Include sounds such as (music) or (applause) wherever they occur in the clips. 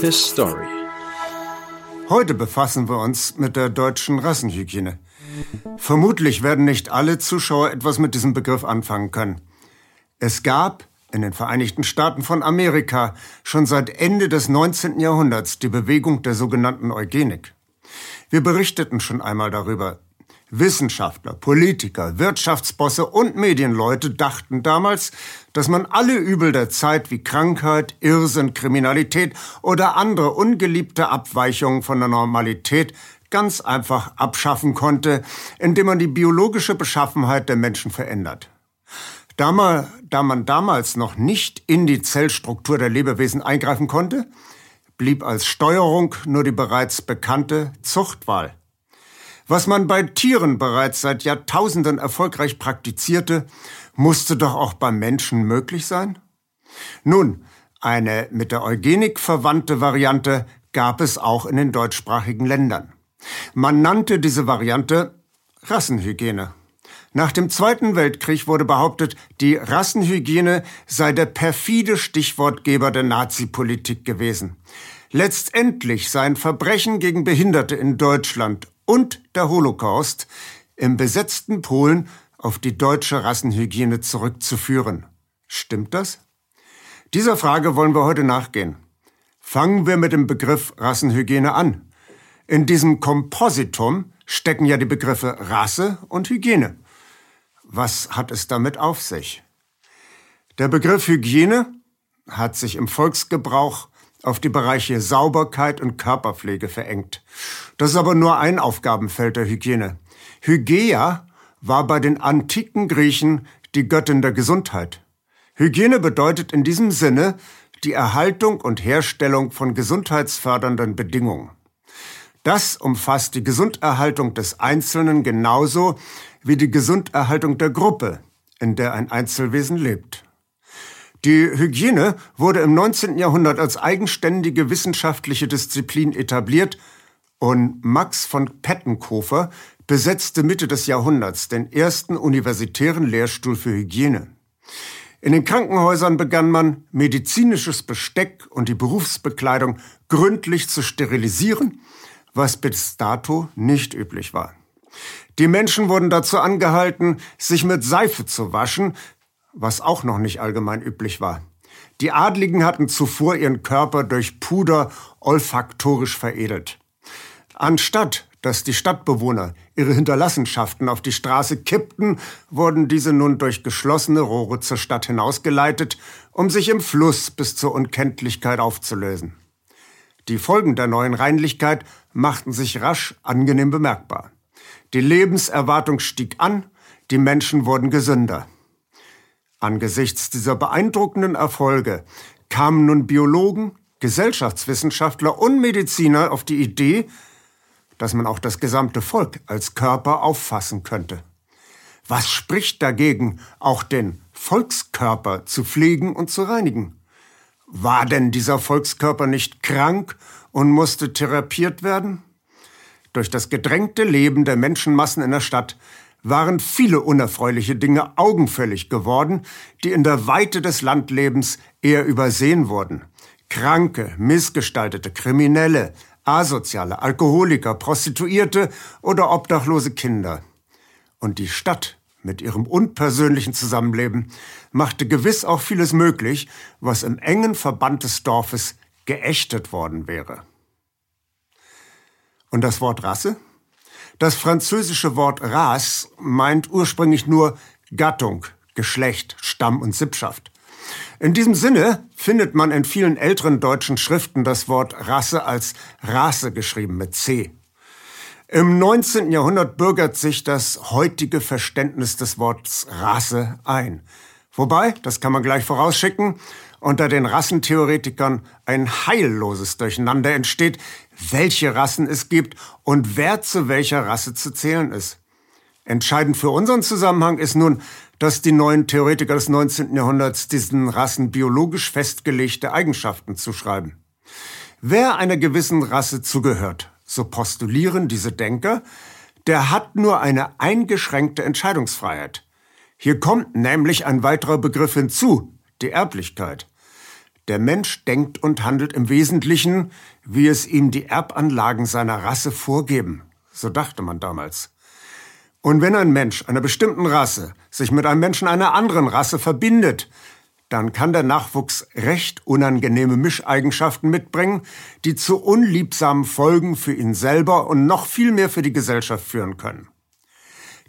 His Story. Heute befassen wir uns mit der deutschen Rassenhygiene. Vermutlich werden nicht alle Zuschauer etwas mit diesem Begriff anfangen können. Es gab in den Vereinigten Staaten von Amerika schon seit Ende des 19. Jahrhunderts die Bewegung der sogenannten Eugenik. Wir berichteten schon einmal darüber. Wissenschaftler, Politiker, Wirtschaftsbosse und Medienleute dachten damals, dass man alle Übel der Zeit wie Krankheit, Irrsinn, Kriminalität oder andere ungeliebte Abweichungen von der Normalität ganz einfach abschaffen konnte, indem man die biologische Beschaffenheit der Menschen verändert. Da man, da man damals noch nicht in die Zellstruktur der Lebewesen eingreifen konnte, blieb als Steuerung nur die bereits bekannte Zuchtwahl. Was man bei Tieren bereits seit Jahrtausenden erfolgreich praktizierte, musste doch auch beim Menschen möglich sein? Nun, eine mit der Eugenik verwandte Variante gab es auch in den deutschsprachigen Ländern. Man nannte diese Variante Rassenhygiene. Nach dem Zweiten Weltkrieg wurde behauptet, die Rassenhygiene sei der perfide Stichwortgeber der Nazi-Politik gewesen. Letztendlich seien Verbrechen gegen Behinderte in Deutschland und der Holocaust im besetzten Polen auf die deutsche Rassenhygiene zurückzuführen. Stimmt das? Dieser Frage wollen wir heute nachgehen. Fangen wir mit dem Begriff Rassenhygiene an. In diesem Kompositum stecken ja die Begriffe Rasse und Hygiene. Was hat es damit auf sich? Der Begriff Hygiene hat sich im Volksgebrauch auf die Bereiche Sauberkeit und Körperpflege verengt. Das ist aber nur ein Aufgabenfeld der Hygiene. Hygeia war bei den antiken Griechen die Göttin der Gesundheit. Hygiene bedeutet in diesem Sinne die Erhaltung und Herstellung von gesundheitsfördernden Bedingungen. Das umfasst die Gesunderhaltung des Einzelnen genauso wie die Gesunderhaltung der Gruppe, in der ein Einzelwesen lebt. Die Hygiene wurde im 19. Jahrhundert als eigenständige wissenschaftliche Disziplin etabliert und Max von Pettenkofer besetzte Mitte des Jahrhunderts den ersten universitären Lehrstuhl für Hygiene. In den Krankenhäusern begann man, medizinisches Besteck und die Berufsbekleidung gründlich zu sterilisieren, was bis dato nicht üblich war. Die Menschen wurden dazu angehalten, sich mit Seife zu waschen, was auch noch nicht allgemein üblich war. Die Adligen hatten zuvor ihren Körper durch Puder olfaktorisch veredelt. Anstatt dass die Stadtbewohner ihre Hinterlassenschaften auf die Straße kippten, wurden diese nun durch geschlossene Rohre zur Stadt hinausgeleitet, um sich im Fluss bis zur Unkenntlichkeit aufzulösen. Die Folgen der neuen Reinlichkeit machten sich rasch angenehm bemerkbar. Die Lebenserwartung stieg an, die Menschen wurden gesünder. Angesichts dieser beeindruckenden Erfolge kamen nun Biologen, Gesellschaftswissenschaftler und Mediziner auf die Idee, dass man auch das gesamte Volk als Körper auffassen könnte. Was spricht dagegen, auch den Volkskörper zu pflegen und zu reinigen? War denn dieser Volkskörper nicht krank und musste therapiert werden? Durch das gedrängte Leben der Menschenmassen in der Stadt waren viele unerfreuliche Dinge augenfällig geworden, die in der Weite des Landlebens eher übersehen wurden. Kranke, missgestaltete, Kriminelle, Asoziale, Alkoholiker, Prostituierte oder obdachlose Kinder. Und die Stadt mit ihrem unpersönlichen Zusammenleben machte gewiss auch vieles möglich, was im engen Verband des Dorfes geächtet worden wäre. Und das Wort Rasse? Das französische Wort Race meint ursprünglich nur Gattung, Geschlecht, Stamm und Sippschaft. In diesem Sinne findet man in vielen älteren deutschen Schriften das Wort Rasse als Rasse geschrieben mit C. Im 19. Jahrhundert bürgert sich das heutige Verständnis des Wortes Rasse ein. Wobei, das kann man gleich vorausschicken, unter den Rassentheoretikern ein heilloses Durcheinander entsteht, welche Rassen es gibt und wer zu welcher Rasse zu zählen ist. Entscheidend für unseren Zusammenhang ist nun, dass die neuen Theoretiker des 19. Jahrhunderts diesen Rassen biologisch festgelegte Eigenschaften zuschreiben. Wer einer gewissen Rasse zugehört, so postulieren diese Denker, der hat nur eine eingeschränkte Entscheidungsfreiheit. Hier kommt nämlich ein weiterer Begriff hinzu, die Erblichkeit. Der Mensch denkt und handelt im Wesentlichen, wie es ihm die Erbanlagen seiner Rasse vorgeben. So dachte man damals. Und wenn ein Mensch einer bestimmten Rasse sich mit einem Menschen einer anderen Rasse verbindet, dann kann der Nachwuchs recht unangenehme Mischeigenschaften mitbringen, die zu unliebsamen Folgen für ihn selber und noch viel mehr für die Gesellschaft führen können.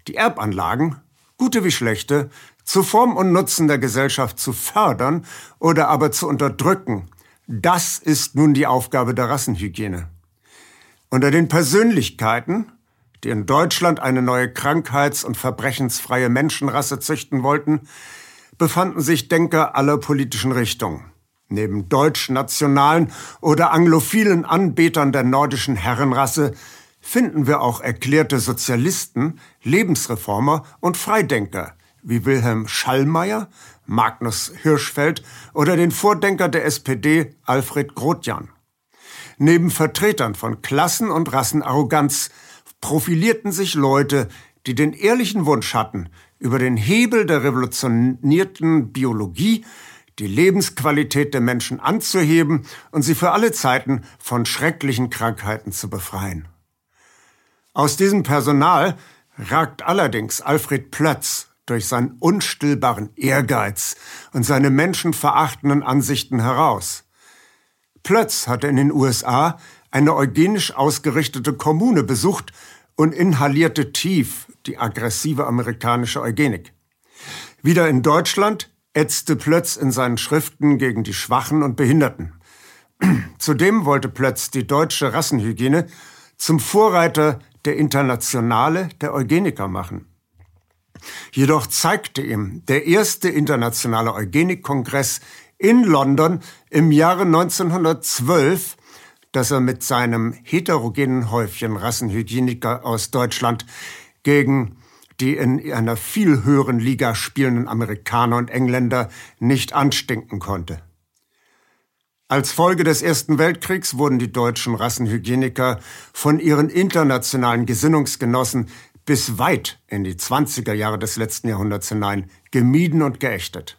Die Erbanlagen, gute wie schlechte, zu Form und Nutzen der Gesellschaft zu fördern oder aber zu unterdrücken, das ist nun die Aufgabe der Rassenhygiene. Unter den Persönlichkeiten, die in Deutschland eine neue krankheits- und verbrechensfreie Menschenrasse züchten wollten, befanden sich Denker aller politischen Richtungen. Neben deutsch-nationalen oder anglophilen Anbetern der nordischen Herrenrasse finden wir auch erklärte Sozialisten, Lebensreformer und Freidenker wie Wilhelm Schallmeier, Magnus Hirschfeld oder den Vordenker der SPD Alfred Grotjan. Neben Vertretern von Klassen- und Rassenarroganz profilierten sich Leute, die den ehrlichen Wunsch hatten, über den Hebel der revolutionierten Biologie die Lebensqualität der Menschen anzuheben und sie für alle Zeiten von schrecklichen Krankheiten zu befreien. Aus diesem Personal ragt allerdings Alfred Plötz durch seinen unstillbaren Ehrgeiz und seine menschenverachtenden Ansichten heraus. Plötz hatte in den USA eine eugenisch ausgerichtete Kommune besucht und inhalierte tief die aggressive amerikanische Eugenik. Wieder in Deutschland ätzte Plötz in seinen Schriften gegen die Schwachen und Behinderten. (clears throat) Zudem wollte Plötz die deutsche Rassenhygiene zum Vorreiter der Internationale der Eugeniker machen. Jedoch zeigte ihm der erste internationale Eugenikkongress in London im Jahre 1912, dass er mit seinem heterogenen Häufchen Rassenhygieniker aus Deutschland gegen die in einer viel höheren Liga spielenden Amerikaner und Engländer nicht anstinken konnte. Als Folge des Ersten Weltkriegs wurden die deutschen Rassenhygieniker von ihren internationalen Gesinnungsgenossen bis weit in die 20er Jahre des letzten Jahrhunderts hinein gemieden und geächtet.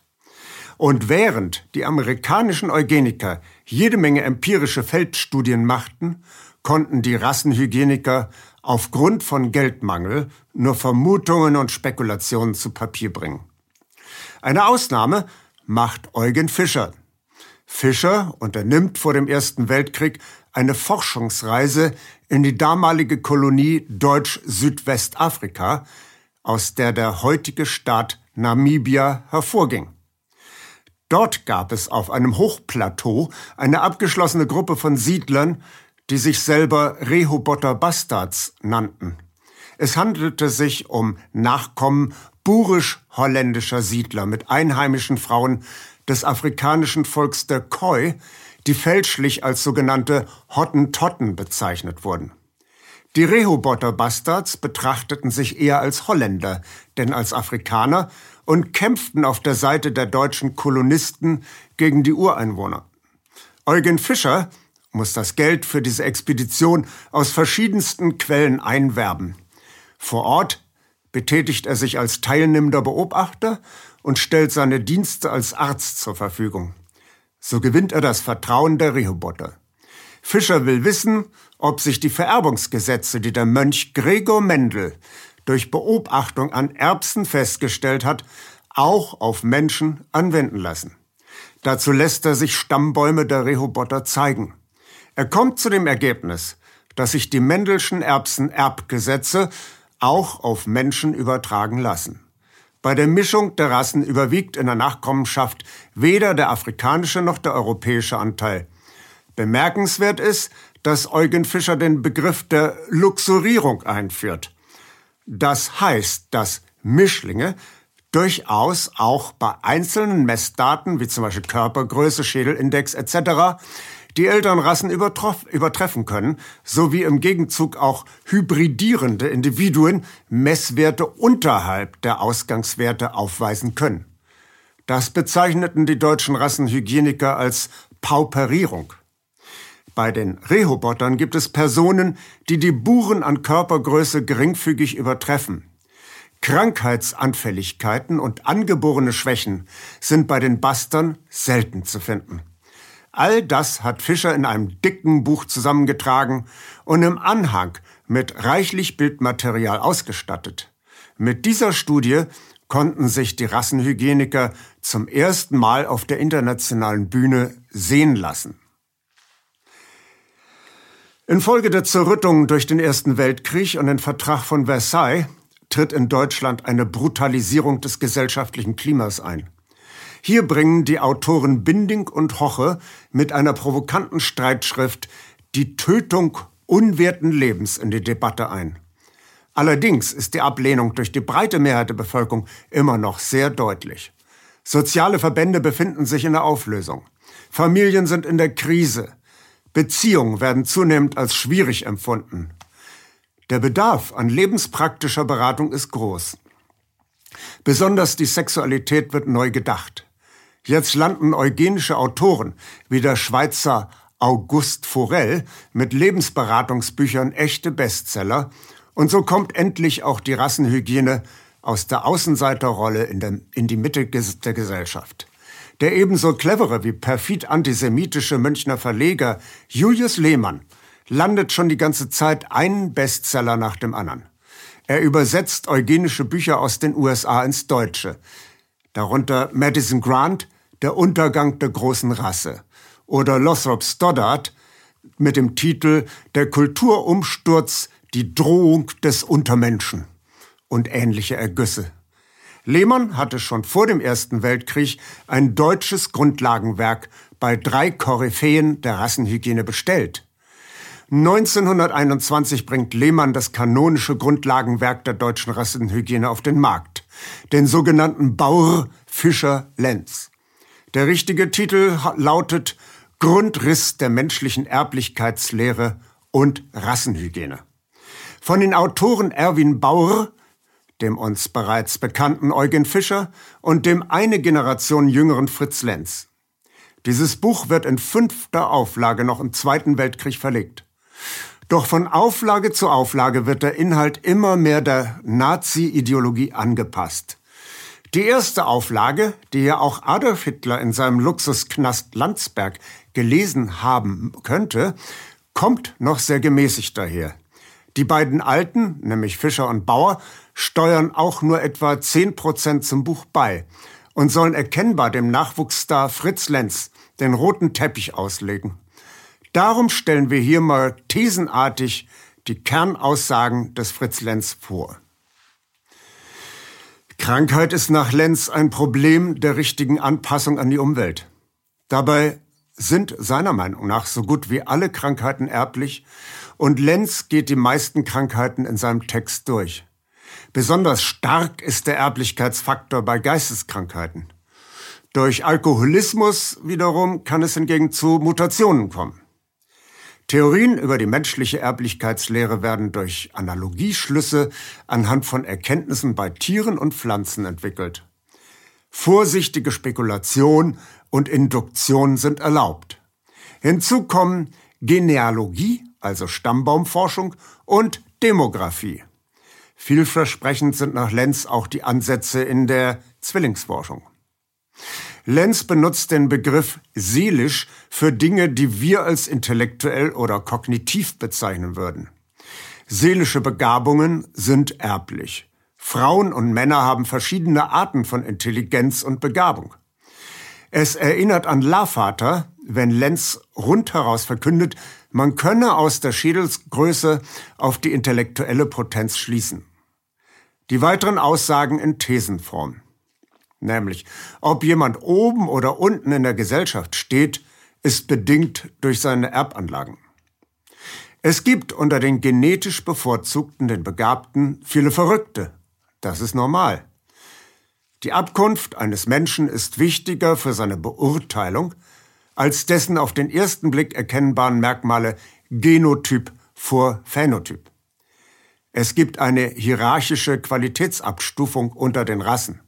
Und während die amerikanischen Eugeniker jede Menge empirische Feldstudien machten, konnten die Rassenhygieniker aufgrund von Geldmangel nur Vermutungen und Spekulationen zu Papier bringen. Eine Ausnahme macht Eugen Fischer. Fischer unternimmt vor dem Ersten Weltkrieg eine Forschungsreise in die damalige Kolonie Deutsch-Südwestafrika, aus der der heutige Staat Namibia hervorging. Dort gab es auf einem Hochplateau eine abgeschlossene Gruppe von Siedlern, die sich selber Rehoboter Bastards nannten. Es handelte sich um Nachkommen burisch-holländischer Siedler mit einheimischen Frauen des afrikanischen Volks der Khoi, die fälschlich als sogenannte Hottentotten bezeichnet wurden. Die Rehoboter Bastards betrachteten sich eher als Holländer, denn als Afrikaner und kämpften auf der Seite der deutschen Kolonisten gegen die Ureinwohner. Eugen Fischer muss das Geld für diese Expedition aus verschiedensten Quellen einwerben. Vor Ort betätigt er sich als teilnehmender Beobachter und stellt seine Dienste als Arzt zur Verfügung. So gewinnt er das Vertrauen der Rehoboter. Fischer will wissen, ob sich die Vererbungsgesetze, die der Mönch Gregor Mendel durch Beobachtung an Erbsen festgestellt hat, auch auf Menschen anwenden lassen. Dazu lässt er sich Stammbäume der Rehoboter zeigen. Er kommt zu dem Ergebnis, dass sich die Mendelschen Erbsen-Erbgesetze auch auf Menschen übertragen lassen. Bei der Mischung der Rassen überwiegt in der Nachkommenschaft weder der afrikanische noch der europäische Anteil. Bemerkenswert ist, dass Eugen Fischer den Begriff der Luxurierung einführt. Das heißt, dass Mischlinge durchaus auch bei einzelnen Messdaten, wie zum Beispiel Körpergröße, Schädelindex etc., die Elternrassen übertreffen können, sowie im Gegenzug auch hybridierende Individuen Messwerte unterhalb der Ausgangswerte aufweisen können. Das bezeichneten die deutschen Rassenhygieniker als Pauperierung. Bei den Rehobotern gibt es Personen, die die Buren an Körpergröße geringfügig übertreffen. Krankheitsanfälligkeiten und angeborene Schwächen sind bei den Bastern selten zu finden. All das hat Fischer in einem dicken Buch zusammengetragen und im Anhang mit reichlich Bildmaterial ausgestattet. Mit dieser Studie konnten sich die Rassenhygieniker zum ersten Mal auf der internationalen Bühne sehen lassen. Infolge der Zerrüttung durch den Ersten Weltkrieg und den Vertrag von Versailles tritt in Deutschland eine Brutalisierung des gesellschaftlichen Klimas ein. Hier bringen die Autoren Binding und Hoche mit einer provokanten Streitschrift die Tötung unwerten Lebens in die Debatte ein. Allerdings ist die Ablehnung durch die breite Mehrheit der Bevölkerung immer noch sehr deutlich. Soziale Verbände befinden sich in der Auflösung. Familien sind in der Krise. Beziehungen werden zunehmend als schwierig empfunden. Der Bedarf an lebenspraktischer Beratung ist groß. Besonders die Sexualität wird neu gedacht. Jetzt landen eugenische Autoren wie der Schweizer August Forel mit Lebensberatungsbüchern echte Bestseller und so kommt endlich auch die Rassenhygiene aus der Außenseiterrolle in, der, in die Mitte der Gesellschaft. Der ebenso clevere wie perfid antisemitische Münchner Verleger Julius Lehmann landet schon die ganze Zeit einen Bestseller nach dem anderen. Er übersetzt eugenische Bücher aus den USA ins Deutsche, darunter Madison Grant, Der Untergang der großen Rasse, oder Lothrop Stoddard mit dem Titel Der Kulturumsturz, die Drohung des Untermenschen und ähnliche Ergüsse. Lehmann hatte schon vor dem Ersten Weltkrieg ein deutsches Grundlagenwerk bei drei Koryphäen der Rassenhygiene bestellt. 1921 bringt Lehmann das kanonische Grundlagenwerk der deutschen Rassenhygiene auf den Markt, den sogenannten Bauer Fischer Lenz. Der richtige Titel lautet Grundriss der menschlichen Erblichkeitslehre und Rassenhygiene. Von den Autoren Erwin Bauer, dem uns bereits bekannten Eugen Fischer und dem eine Generation jüngeren Fritz Lenz. Dieses Buch wird in fünfter Auflage noch im Zweiten Weltkrieg verlegt. Doch von Auflage zu Auflage wird der Inhalt immer mehr der Nazi-Ideologie angepasst. Die erste Auflage, die ja auch Adolf Hitler in seinem Luxusknast Landsberg gelesen haben könnte, kommt noch sehr gemäßigt daher. Die beiden Alten, nämlich Fischer und Bauer, steuern auch nur etwa 10 Prozent zum Buch bei und sollen erkennbar dem Nachwuchsstar Fritz Lenz den roten Teppich auslegen. Darum stellen wir hier mal thesenartig die Kernaussagen des Fritz Lenz vor. Krankheit ist nach Lenz ein Problem der richtigen Anpassung an die Umwelt. Dabei sind seiner Meinung nach so gut wie alle Krankheiten erblich und Lenz geht die meisten Krankheiten in seinem Text durch. Besonders stark ist der Erblichkeitsfaktor bei Geisteskrankheiten. Durch Alkoholismus wiederum kann es hingegen zu Mutationen kommen. Theorien über die menschliche Erblichkeitslehre werden durch Analogieschlüsse anhand von Erkenntnissen bei Tieren und Pflanzen entwickelt. Vorsichtige Spekulation und Induktion sind erlaubt. Hinzu kommen Genealogie, also Stammbaumforschung, und Demografie. Vielversprechend sind nach Lenz auch die Ansätze in der Zwillingsforschung. Lenz benutzt den Begriff seelisch für Dinge, die wir als intellektuell oder kognitiv bezeichnen würden. Seelische Begabungen sind erblich. Frauen und Männer haben verschiedene Arten von Intelligenz und Begabung. Es erinnert an Lavater, wenn Lenz rundheraus verkündet, man könne aus der Schädelsgröße auf die intellektuelle Potenz schließen. Die weiteren Aussagen in Thesenform nämlich ob jemand oben oder unten in der Gesellschaft steht, ist bedingt durch seine Erbanlagen. Es gibt unter den genetisch bevorzugten, den Begabten, viele Verrückte. Das ist normal. Die Abkunft eines Menschen ist wichtiger für seine Beurteilung als dessen auf den ersten Blick erkennbaren Merkmale Genotyp vor Phänotyp. Es gibt eine hierarchische Qualitätsabstufung unter den Rassen.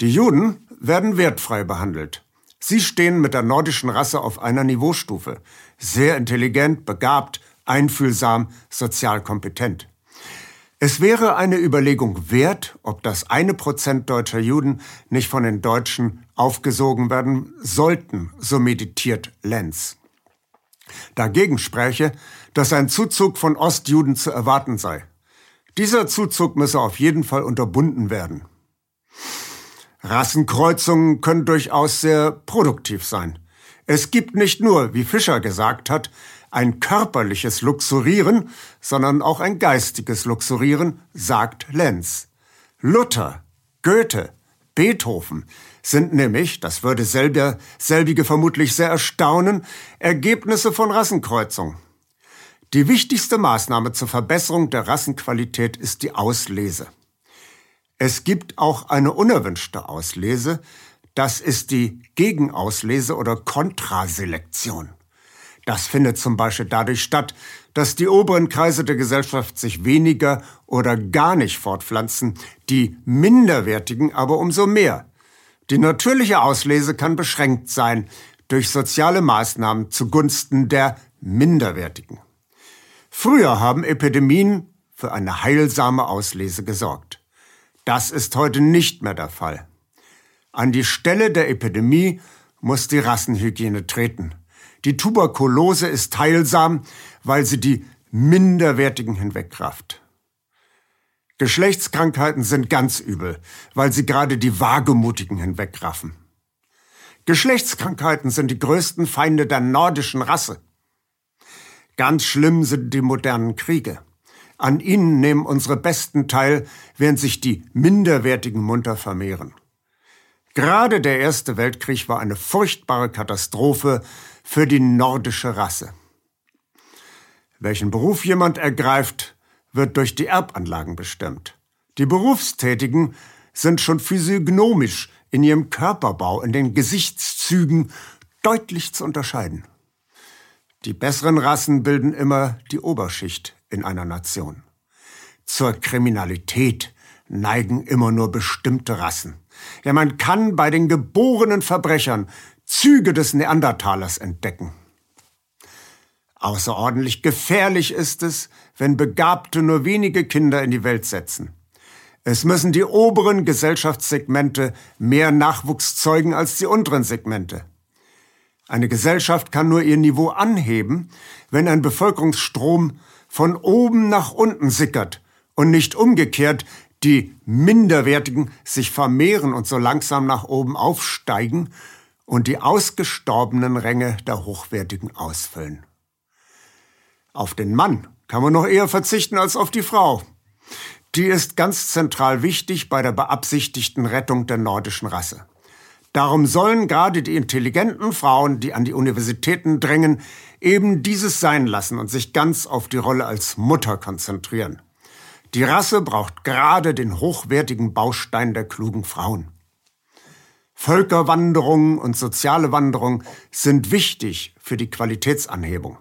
Die Juden werden wertfrei behandelt. Sie stehen mit der nordischen Rasse auf einer Niveaustufe. Sehr intelligent, begabt, einfühlsam, sozial kompetent. Es wäre eine Überlegung wert, ob das eine Prozent deutscher Juden nicht von den Deutschen aufgesogen werden sollten, so meditiert Lenz. Dagegen spräche, dass ein Zuzug von Ostjuden zu erwarten sei. Dieser Zuzug müsse auf jeden Fall unterbunden werden. Rassenkreuzungen können durchaus sehr produktiv sein. Es gibt nicht nur, wie Fischer gesagt hat, ein körperliches Luxurieren, sondern auch ein geistiges Luxurieren, sagt Lenz. Luther, Goethe, Beethoven sind nämlich, das würde selber, selbige vermutlich sehr erstaunen, Ergebnisse von Rassenkreuzung. Die wichtigste Maßnahme zur Verbesserung der Rassenqualität ist die Auslese. Es gibt auch eine unerwünschte Auslese, das ist die Gegenauslese oder Kontraselektion. Das findet zum Beispiel dadurch statt, dass die oberen Kreise der Gesellschaft sich weniger oder gar nicht fortpflanzen, die minderwertigen aber umso mehr. Die natürliche Auslese kann beschränkt sein durch soziale Maßnahmen zugunsten der minderwertigen. Früher haben Epidemien für eine heilsame Auslese gesorgt. Das ist heute nicht mehr der Fall. An die Stelle der Epidemie muss die Rassenhygiene treten. Die Tuberkulose ist heilsam, weil sie die Minderwertigen hinwegrafft. Geschlechtskrankheiten sind ganz übel, weil sie gerade die Wagemutigen hinwegraffen. Geschlechtskrankheiten sind die größten Feinde der nordischen Rasse. Ganz schlimm sind die modernen Kriege. An ihnen nehmen unsere Besten teil, während sich die Minderwertigen munter vermehren. Gerade der Erste Weltkrieg war eine furchtbare Katastrophe für die nordische Rasse. Welchen Beruf jemand ergreift, wird durch die Erbanlagen bestimmt. Die Berufstätigen sind schon physiognomisch in ihrem Körperbau, in den Gesichtszügen deutlich zu unterscheiden. Die besseren Rassen bilden immer die Oberschicht in einer Nation. Zur Kriminalität neigen immer nur bestimmte Rassen. Ja, man kann bei den geborenen Verbrechern Züge des Neandertalers entdecken. Außerordentlich gefährlich ist es, wenn Begabte nur wenige Kinder in die Welt setzen. Es müssen die oberen Gesellschaftssegmente mehr Nachwuchs zeugen als die unteren Segmente. Eine Gesellschaft kann nur ihr Niveau anheben, wenn ein Bevölkerungsstrom von oben nach unten sickert und nicht umgekehrt die Minderwertigen sich vermehren und so langsam nach oben aufsteigen und die ausgestorbenen Ränge der Hochwertigen ausfüllen. Auf den Mann kann man noch eher verzichten als auf die Frau. Die ist ganz zentral wichtig bei der beabsichtigten Rettung der nordischen Rasse. Darum sollen gerade die intelligenten Frauen, die an die Universitäten drängen, eben dieses sein lassen und sich ganz auf die Rolle als Mutter konzentrieren. Die Rasse braucht gerade den hochwertigen Baustein der klugen Frauen. Völkerwanderung und soziale Wanderung sind wichtig für die Qualitätsanhebung.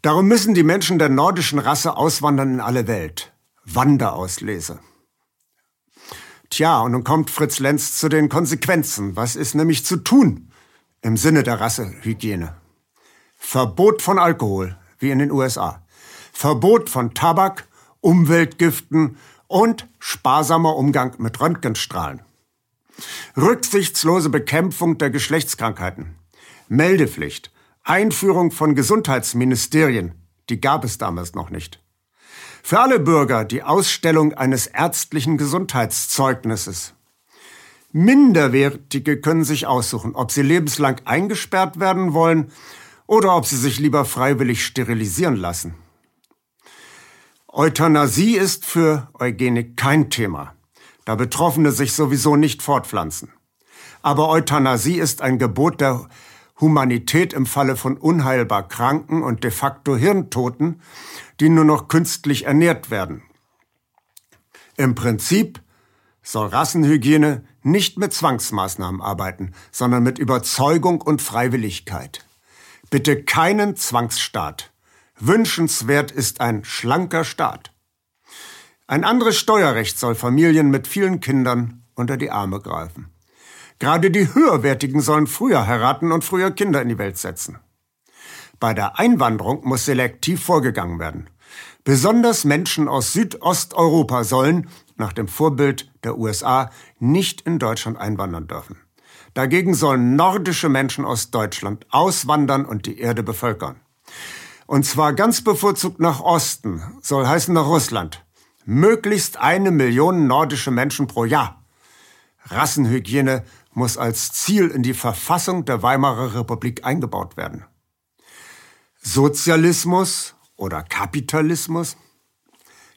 Darum müssen die Menschen der nordischen Rasse auswandern in alle Welt. Wanderauslese. Tja, und nun kommt Fritz Lenz zu den Konsequenzen. Was ist nämlich zu tun im Sinne der Rassehygiene? Verbot von Alkohol, wie in den USA. Verbot von Tabak, Umweltgiften und sparsamer Umgang mit Röntgenstrahlen. Rücksichtslose Bekämpfung der Geschlechtskrankheiten. Meldepflicht. Einführung von Gesundheitsministerien. Die gab es damals noch nicht. Für alle Bürger die Ausstellung eines ärztlichen Gesundheitszeugnisses. Minderwertige können sich aussuchen, ob sie lebenslang eingesperrt werden wollen oder ob sie sich lieber freiwillig sterilisieren lassen. Euthanasie ist für Eugenik kein Thema, da Betroffene sich sowieso nicht fortpflanzen. Aber Euthanasie ist ein Gebot der Humanität im Falle von unheilbar Kranken und de facto Hirntoten, die nur noch künstlich ernährt werden. Im Prinzip soll Rassenhygiene nicht mit Zwangsmaßnahmen arbeiten, sondern mit Überzeugung und Freiwilligkeit. Bitte keinen Zwangsstaat. Wünschenswert ist ein schlanker Staat. Ein anderes Steuerrecht soll Familien mit vielen Kindern unter die Arme greifen. Gerade die Höherwertigen sollen früher heiraten und früher Kinder in die Welt setzen. Bei der Einwanderung muss selektiv vorgegangen werden. Besonders Menschen aus Südosteuropa sollen, nach dem Vorbild der USA, nicht in Deutschland einwandern dürfen. Dagegen sollen nordische Menschen aus Deutschland auswandern und die Erde bevölkern. Und zwar ganz bevorzugt nach Osten, soll heißen nach Russland. Möglichst eine Million nordische Menschen pro Jahr. Rassenhygiene muss als Ziel in die Verfassung der Weimarer Republik eingebaut werden. Sozialismus oder Kapitalismus?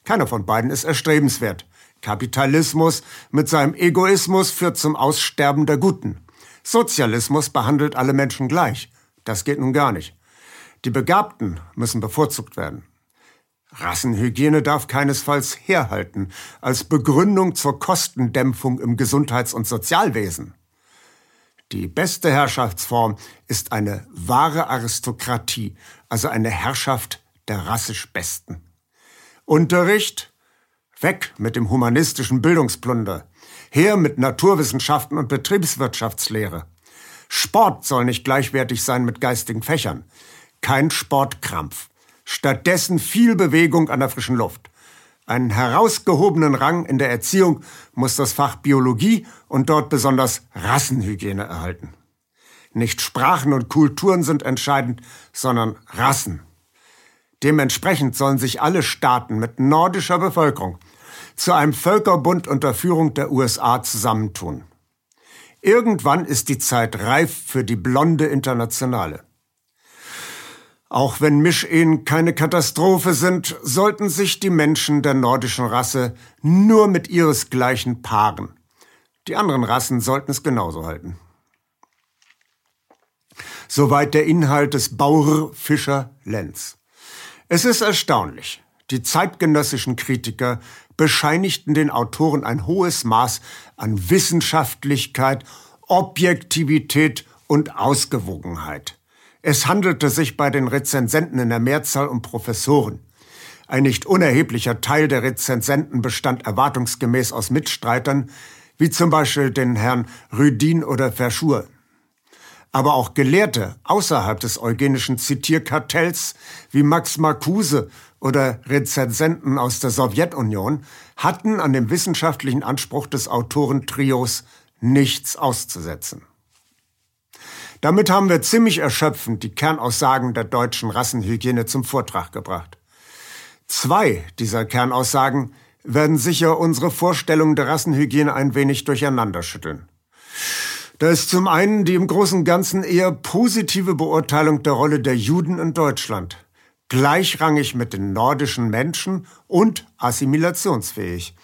Keiner von beiden ist erstrebenswert. Kapitalismus mit seinem Egoismus führt zum Aussterben der Guten. Sozialismus behandelt alle Menschen gleich. Das geht nun gar nicht. Die Begabten müssen bevorzugt werden. Rassenhygiene darf keinesfalls herhalten als Begründung zur Kostendämpfung im Gesundheits- und Sozialwesen. Die beste Herrschaftsform ist eine wahre Aristokratie, also eine Herrschaft der rassisch Besten. Unterricht? Weg mit dem humanistischen Bildungsplunder. Her mit Naturwissenschaften und Betriebswirtschaftslehre. Sport soll nicht gleichwertig sein mit geistigen Fächern kein Sportkrampf. Stattdessen viel Bewegung an der frischen Luft. Einen herausgehobenen Rang in der Erziehung muss das Fach Biologie und dort besonders Rassenhygiene erhalten. Nicht Sprachen und Kulturen sind entscheidend, sondern Rassen. Dementsprechend sollen sich alle Staaten mit nordischer Bevölkerung zu einem Völkerbund unter Führung der USA zusammentun. Irgendwann ist die Zeit reif für die blonde Internationale. Auch wenn Mischehen keine Katastrophe sind, sollten sich die Menschen der nordischen Rasse nur mit ihresgleichen paaren. Die anderen Rassen sollten es genauso halten. Soweit der Inhalt des Bauer Fischer Lenz. Es ist erstaunlich. Die zeitgenössischen Kritiker bescheinigten den Autoren ein hohes Maß an Wissenschaftlichkeit, Objektivität und Ausgewogenheit. Es handelte sich bei den Rezensenten in der Mehrzahl um Professoren. Ein nicht unerheblicher Teil der Rezensenten bestand erwartungsgemäß aus Mitstreitern, wie zum Beispiel den Herrn Rüdin oder Verschur. Aber auch Gelehrte außerhalb des eugenischen Zitierkartells wie Max Marcuse oder Rezensenten aus der Sowjetunion hatten an dem wissenschaftlichen Anspruch des Autorentrios nichts auszusetzen. Damit haben wir ziemlich erschöpfend die Kernaussagen der deutschen Rassenhygiene zum Vortrag gebracht. Zwei dieser Kernaussagen werden sicher unsere Vorstellung der Rassenhygiene ein wenig durcheinander schütteln. Da ist zum einen die im Großen und Ganzen eher positive Beurteilung der Rolle der Juden in Deutschland, gleichrangig mit den nordischen Menschen und assimilationsfähig.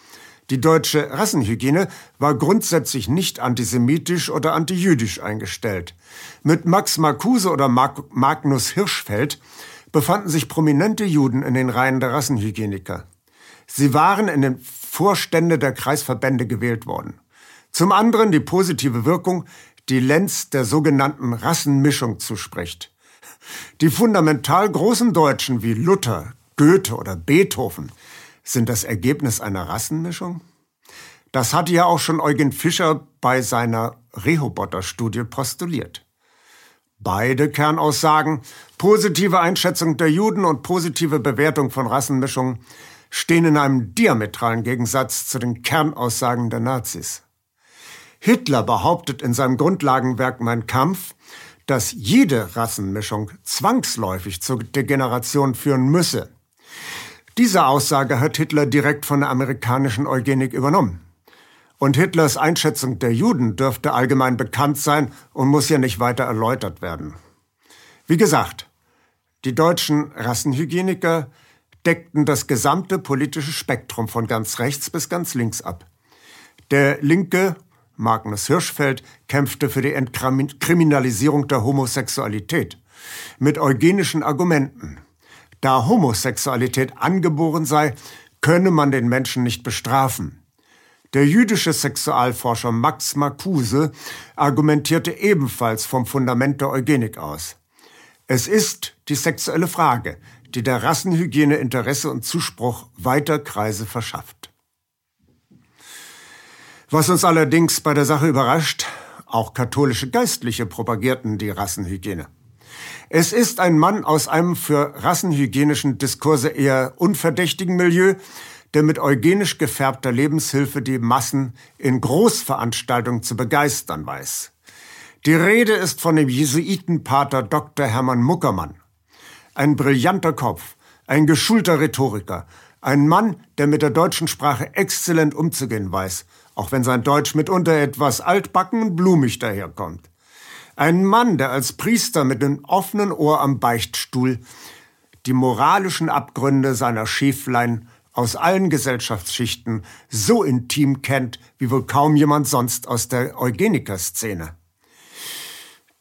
Die deutsche Rassenhygiene war grundsätzlich nicht antisemitisch oder antijüdisch eingestellt. Mit Max Marcuse oder Magnus Hirschfeld befanden sich prominente Juden in den Reihen der Rassenhygieniker. Sie waren in den Vorstände der Kreisverbände gewählt worden. Zum anderen die positive Wirkung, die Lenz der sogenannten Rassenmischung zuspricht. Die fundamental großen Deutschen wie Luther, Goethe oder Beethoven sind das Ergebnis einer Rassenmischung? Das hatte ja auch schon Eugen Fischer bei seiner Rehoboter-Studie postuliert. Beide Kernaussagen, positive Einschätzung der Juden und positive Bewertung von Rassenmischungen, stehen in einem diametralen Gegensatz zu den Kernaussagen der Nazis. Hitler behauptet in seinem Grundlagenwerk Mein Kampf, dass jede Rassenmischung zwangsläufig zur Degeneration führen müsse. Diese Aussage hat Hitler direkt von der amerikanischen Eugenik übernommen. Und Hitlers Einschätzung der Juden dürfte allgemein bekannt sein und muss hier nicht weiter erläutert werden. Wie gesagt, die deutschen Rassenhygieniker deckten das gesamte politische Spektrum von ganz rechts bis ganz links ab. Der linke Magnus Hirschfeld kämpfte für die Entkriminalisierung der Homosexualität mit eugenischen Argumenten. Da Homosexualität angeboren sei, könne man den Menschen nicht bestrafen. Der jüdische Sexualforscher Max Marcuse argumentierte ebenfalls vom Fundament der Eugenik aus. Es ist die sexuelle Frage, die der Rassenhygiene Interesse und Zuspruch weiter Kreise verschafft. Was uns allerdings bei der Sache überrascht, auch katholische Geistliche propagierten die Rassenhygiene. Es ist ein Mann aus einem für rassenhygienischen Diskurse eher unverdächtigen Milieu, der mit eugenisch gefärbter Lebenshilfe die Massen in Großveranstaltungen zu begeistern weiß. Die Rede ist von dem Jesuitenpater Dr. Hermann Muckermann. Ein brillanter Kopf, ein geschulter Rhetoriker, ein Mann, der mit der deutschen Sprache exzellent umzugehen weiß, auch wenn sein Deutsch mitunter etwas altbacken und blumig daherkommt. Ein Mann, der als Priester mit einem offenen Ohr am Beichtstuhl die moralischen Abgründe seiner Schäflein aus allen Gesellschaftsschichten so intim kennt, wie wohl kaum jemand sonst aus der Eugeniker-Szene.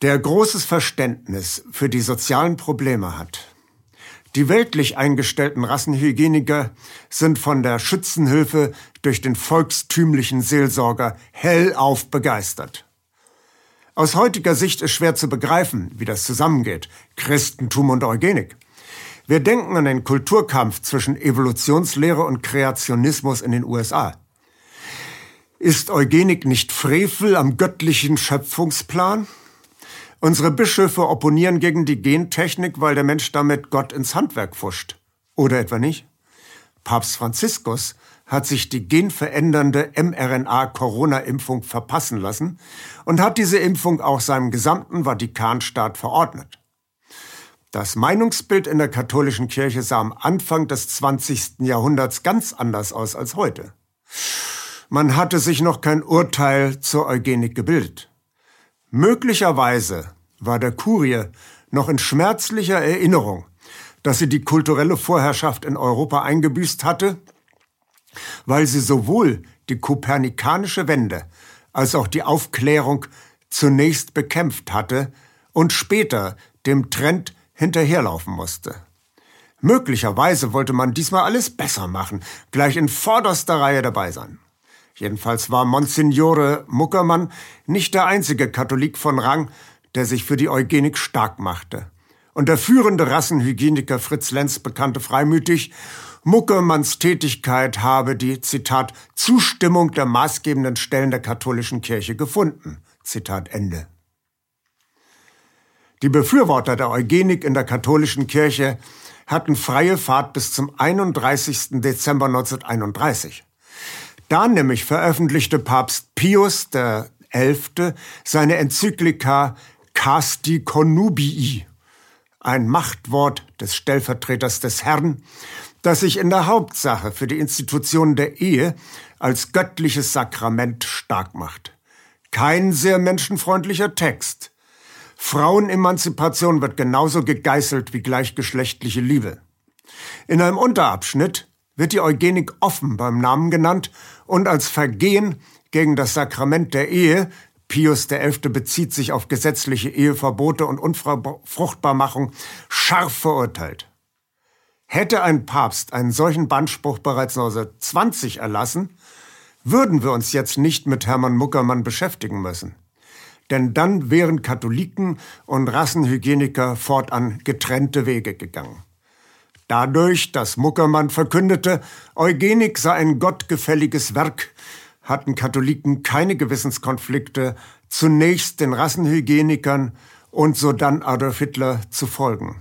Der großes Verständnis für die sozialen Probleme hat. Die weltlich eingestellten Rassenhygieniker sind von der Schützenhilfe durch den volkstümlichen Seelsorger hellauf begeistert. Aus heutiger Sicht ist schwer zu begreifen, wie das zusammengeht, Christentum und Eugenik. Wir denken an den Kulturkampf zwischen Evolutionslehre und Kreationismus in den USA. Ist Eugenik nicht Frevel am göttlichen Schöpfungsplan? Unsere Bischöfe opponieren gegen die Gentechnik, weil der Mensch damit Gott ins Handwerk pfuscht. Oder etwa nicht? Papst Franziskus hat sich die genverändernde mRNA-Corona-Impfung verpassen lassen und hat diese Impfung auch seinem gesamten Vatikanstaat verordnet. Das Meinungsbild in der katholischen Kirche sah am Anfang des 20. Jahrhunderts ganz anders aus als heute. Man hatte sich noch kein Urteil zur Eugenik gebildet. Möglicherweise war der Kurie noch in schmerzlicher Erinnerung, dass sie die kulturelle Vorherrschaft in Europa eingebüßt hatte, weil sie sowohl die kopernikanische Wende als auch die Aufklärung zunächst bekämpft hatte und später dem Trend hinterherlaufen musste. Möglicherweise wollte man diesmal alles besser machen, gleich in vorderster Reihe dabei sein. Jedenfalls war Monsignore Muckermann nicht der einzige Katholik von Rang, der sich für die Eugenik stark machte. Und der führende Rassenhygieniker Fritz Lenz bekannte freimütig, Muckermanns Tätigkeit habe die, Zitat, Zustimmung der maßgebenden Stellen der katholischen Kirche gefunden. Zitat Ende. Die Befürworter der Eugenik in der katholischen Kirche hatten freie Fahrt bis zum 31. Dezember 1931. Da nämlich veröffentlichte Papst Pius XI. seine Enzyklika Casti Connubii, ein Machtwort des Stellvertreters des Herrn, das sich in der Hauptsache für die Institution der Ehe als göttliches Sakrament stark macht. Kein sehr menschenfreundlicher Text, Frauenemanzipation wird genauso gegeißelt wie gleichgeschlechtliche Liebe. In einem Unterabschnitt wird die Eugenik offen beim Namen genannt und als Vergehen gegen das Sakrament der Ehe Pius XI. bezieht sich auf gesetzliche Eheverbote und Unfruchtbarmachung scharf verurteilt. Hätte ein Papst einen solchen Bandspruch bereits 1920 erlassen, würden wir uns jetzt nicht mit Hermann Muckermann beschäftigen müssen denn dann wären Katholiken und Rassenhygieniker fortan getrennte Wege gegangen. Dadurch, dass Muckermann verkündete, Eugenik sei ein gottgefälliges Werk, hatten Katholiken keine Gewissenskonflikte, zunächst den Rassenhygienikern und sodann Adolf Hitler zu folgen.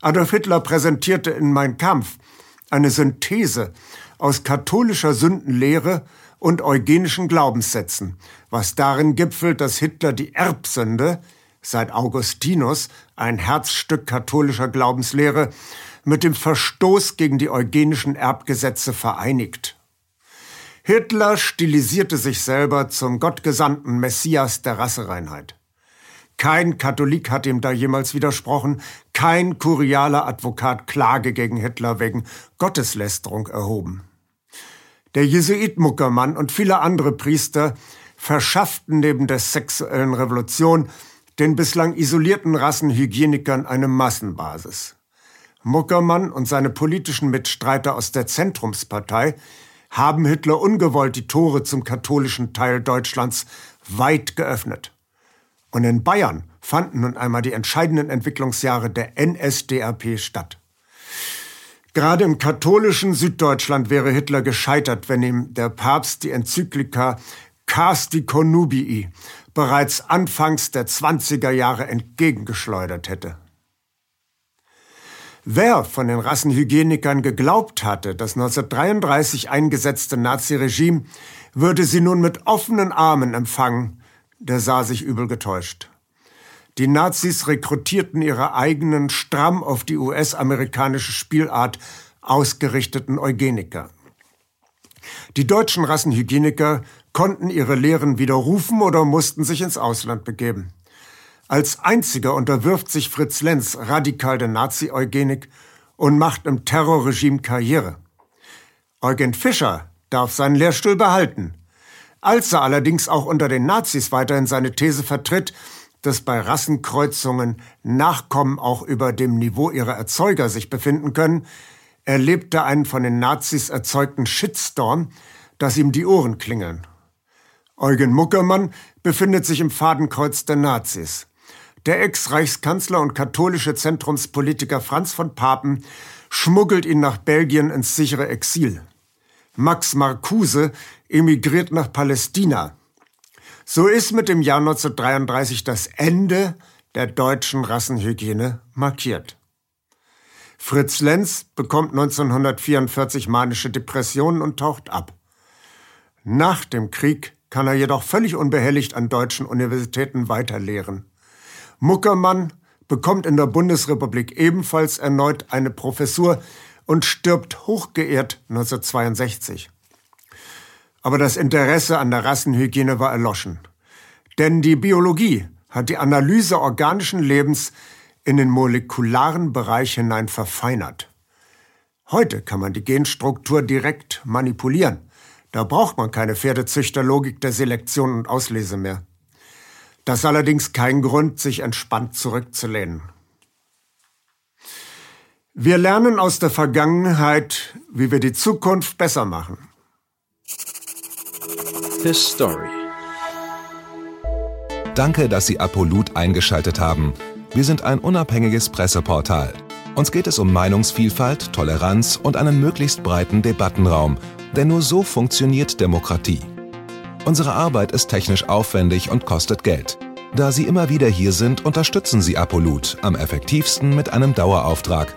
Adolf Hitler präsentierte in Mein Kampf eine Synthese aus katholischer Sündenlehre und eugenischen Glaubenssätzen, was darin gipfelt, dass Hitler die Erbsünde, seit Augustinus ein Herzstück katholischer Glaubenslehre, mit dem Verstoß gegen die eugenischen Erbgesetze vereinigt. Hitler stilisierte sich selber zum gottgesandten Messias der Rassereinheit. Kein Katholik hat ihm da jemals widersprochen, kein kurialer Advokat Klage gegen Hitler wegen Gotteslästerung erhoben. Der Jesuit Muckermann und viele andere Priester verschafften neben der sexuellen Revolution den bislang isolierten Rassenhygienikern eine Massenbasis. Muckermann und seine politischen Mitstreiter aus der Zentrumspartei haben Hitler ungewollt die Tore zum katholischen Teil Deutschlands weit geöffnet. Und in Bayern fanden nun einmal die entscheidenden Entwicklungsjahre der NSDAP statt. Gerade im katholischen Süddeutschland wäre Hitler gescheitert, wenn ihm der Papst die Enzyklika Casti Connubii bereits anfangs der 20er Jahre entgegengeschleudert hätte. Wer von den Rassenhygienikern geglaubt hatte, das 1933 eingesetzte Naziregime würde sie nun mit offenen Armen empfangen, der sah sich übel getäuscht. Die Nazis rekrutierten ihre eigenen, stramm auf die US-amerikanische Spielart ausgerichteten Eugeniker. Die deutschen Rassenhygieniker konnten ihre Lehren widerrufen oder mussten sich ins Ausland begeben. Als einziger unterwirft sich Fritz Lenz radikal der Nazi-Eugenik und macht im Terrorregime Karriere. Eugen Fischer darf seinen Lehrstuhl behalten. Als er allerdings auch unter den Nazis weiterhin seine These vertritt, dass bei Rassenkreuzungen Nachkommen auch über dem Niveau ihrer Erzeuger sich befinden können, erlebte einen von den Nazis erzeugten Shitstorm, dass ihm die Ohren klingeln. Eugen Muckermann befindet sich im Fadenkreuz der Nazis. Der Ex-Reichskanzler und katholische Zentrumspolitiker Franz von Papen schmuggelt ihn nach Belgien ins sichere Exil. Max Marcuse emigriert nach Palästina. So ist mit dem Jahr 1933 das Ende der deutschen Rassenhygiene markiert. Fritz Lenz bekommt 1944 manische Depressionen und taucht ab. Nach dem Krieg kann er jedoch völlig unbehelligt an deutschen Universitäten weiterlehren. Muckermann bekommt in der Bundesrepublik ebenfalls erneut eine Professur und stirbt hochgeehrt 1962. Aber das Interesse an der Rassenhygiene war erloschen. Denn die Biologie hat die Analyse organischen Lebens in den molekularen Bereich hinein verfeinert. Heute kann man die Genstruktur direkt manipulieren. Da braucht man keine Pferdezüchterlogik der Selektion und Auslese mehr. Das ist allerdings kein Grund, sich entspannt zurückzulehnen. Wir lernen aus der Vergangenheit, wie wir die Zukunft besser machen. His Story. Danke, dass Sie Apolut eingeschaltet haben. Wir sind ein unabhängiges Presseportal. Uns geht es um Meinungsvielfalt, Toleranz und einen möglichst breiten Debattenraum, denn nur so funktioniert Demokratie. Unsere Arbeit ist technisch aufwendig und kostet Geld. Da Sie immer wieder hier sind, unterstützen Sie Apolut am effektivsten mit einem Dauerauftrag.